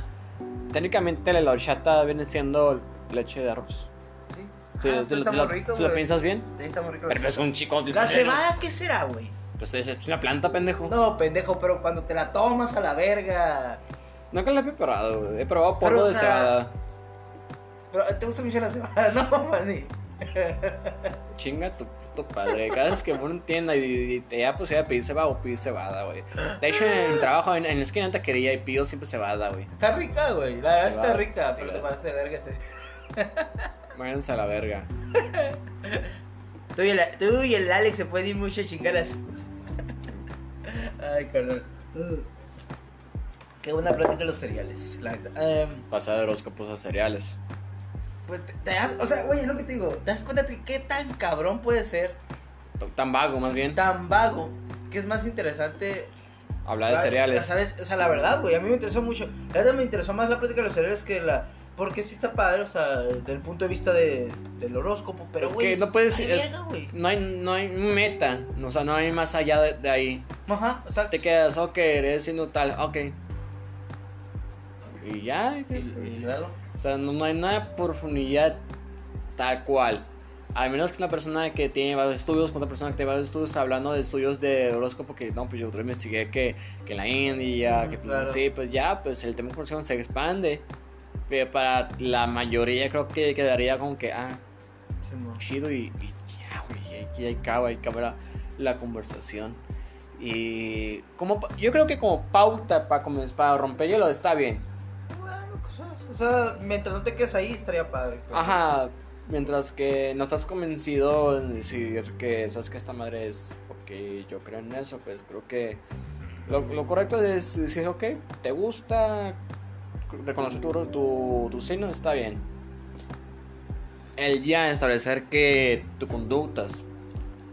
Técnicamente la horchata viene siendo leche de arroz. Sí. Ah, pues lo- está muy lo, rico, si lo piensas bien. Sí, está muy rico. Pero es un chico. ¿La cebada qué será, güey? Pues es, es una planta, pendejo. No, pendejo, pero cuando te la tomas a la verga. Nunca la he preparado, güey. He probado Pero, polvo o de sea, cebada. Pero, ¿Te gusta mucho la cebada? No, maní. Chinga tu puto padre. Cada vez que uno entienda y, y te da posibilidad de pedir cebada o pedir cebada, güey. De hecho, en el trabajo, en, en la esquina de taquería y pido siempre cebada, güey. Está rica, güey. La verdad está rica, sí, pero te pasaste de verga. sí. Váyanse a la verga. Tú y, el, tú y el Alex se pueden ir muchas chingadas. Ay, carnal. Qué buena plática de los cereales, la neta. Em, Pasar de horóscopos a cereales. Pues te, te das, o sea, güey, es lo que te digo. ¿Te das cuenta de qué tan cabrón puede ser, Tan vago, más bien. tan vago, que es más interesante Hablar de cereales. ¿sabes? O sea, la verdad, güey, a mí me interesó mucho. La verdad me interesó más la plática de los cereales que la... Porque sí está padre, o sea, desde el punto de vista de, del horóscopo, pero Es güey... que no puedes- es-. No hay, no hay meta. O sea, no hay más allá de, de ahí. Ajá, exacto. Te quedas, ok, eres inútil, ok. Y ya. Y, y luego... O sea, no, no hay nada de profundidad tal cual. Al menos que una persona que tiene varios estudios, con otra persona que tiene varios estudios, hablando de estudios de horóscopo, que no, pues yo otro investigué que, que en la India, Mm, que claro. así, pues ya, pues el tema de conversación se expande. Pero para la mayoría creo que quedaría como que, ah, Simón. chido y, y ya, güey, aquí ahí acaba, ahí acaba la, la conversación. Y como, yo creo que como pauta para, para romper hielo está bien. Sea, mientras no te quedes ahí, estaría padre. Ajá, Mientras que no estás convencido en decir que sabes que esta madre es porque yo creo en eso, pues creo que lo, lo correcto es decir, ok, te gusta, reconocer tu, tu, tu signo, está bien. El ya establecer que tus conductas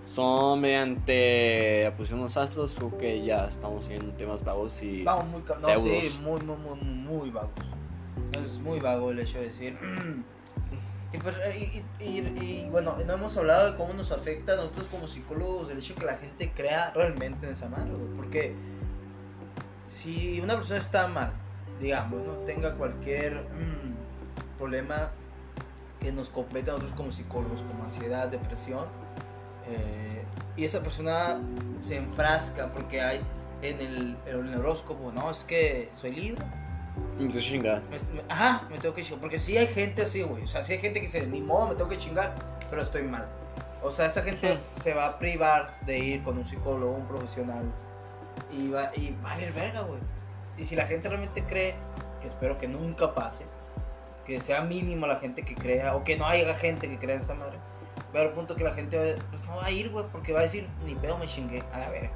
son mediante la posición de los astros, creo que ya estamos en temas vagos y Vamos muy, no, sí, muy, muy, muy, muy vagos. Es muy vago el hecho de decir. y, pues, y, bueno, no hemos hablado de cómo nos afecta a nosotros como psicólogos el hecho de que la gente crea realmente en esa madre, güey. Porque si una persona está mal, digamos, no tenga cualquier mm, problema que nos complete a nosotros como psicólogos, como ansiedad, depresión, eh, y esa persona se enfrasca porque hay en el, en el horóscopo, no, es que soy libre. Me te chinga. Me- me- ajá, me tengo que chingar. Porque sí hay gente así, güey. O sea, sí hay gente que dice, ni modo, me tengo que chingar, pero estoy mal. O sea, esa gente se va a privar de ir con un psicólogo, un profesional. Y va, y vale verga, güey. Y si la gente realmente cree, que espero que nunca pase, que sea mínimo la gente que crea, o que no haya gente que crea en esa madre, va a punto que la gente va- pues no va a ir, güey, porque va a decir, ni pedo me chingué, a la verga.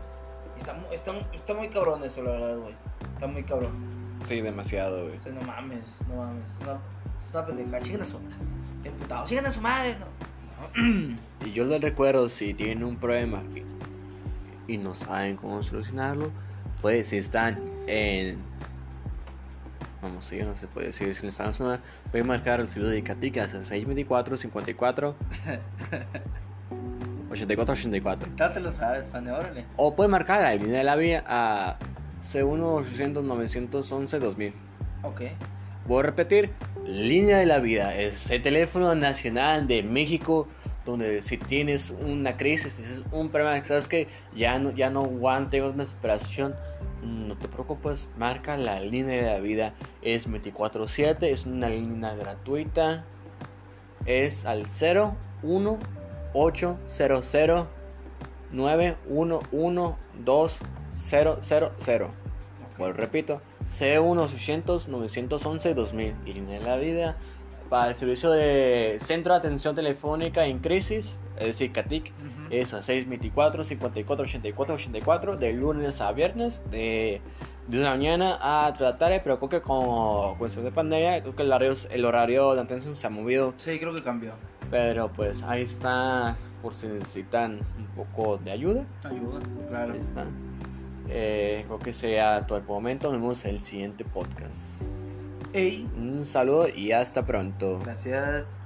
Está, está, está muy cabrón eso, la verdad, güey. Está muy cabrón. Sí, demasiado, güey. O sea, no mames, no mames. Es una, es una pendeja. Sigan a su madre. Emputado. Sigan a su madre. No. Y yo les recuerdo, si tienen un problema y, y no saben cómo solucionarlo, pues si están en... Vamos, sí, no se puede decir si están en zona, pueden marcar el servicio de Caticas al 624 54 84 84. Ya te lo sabes, fan de órale. O pueden marcar la línea de la vía a C1 800 911 2000. Ok. Voy a repetir, línea de la vida. Es el teléfono nacional de México donde si tienes una crisis, tienes un problema, sabes que ya no, ya no aguante una desesperación, no te preocupes, marca la línea de la vida, es 24/7, es una línea gratuita, es al 01800 9112000. Pues repito, C1-800-911-2000 y de la vida para el servicio de Centro de Atención Telefónica en Crisis, es decir, CATIC, es a 624-54-84-84 de lunes a viernes de, de una mañana a 3 de la tarde, pero creo que con cuestión de pandemia, creo que el horario, el horario de atención se ha movido, Sí, creo que cambió. pero pues ahí está por si necesitan un poco de ayuda. Ayuda, claro. Ahí está. Eh, creo que sea todo el momento. Nos vemos en el siguiente podcast. Ey, Un saludo y hasta pronto. gracias.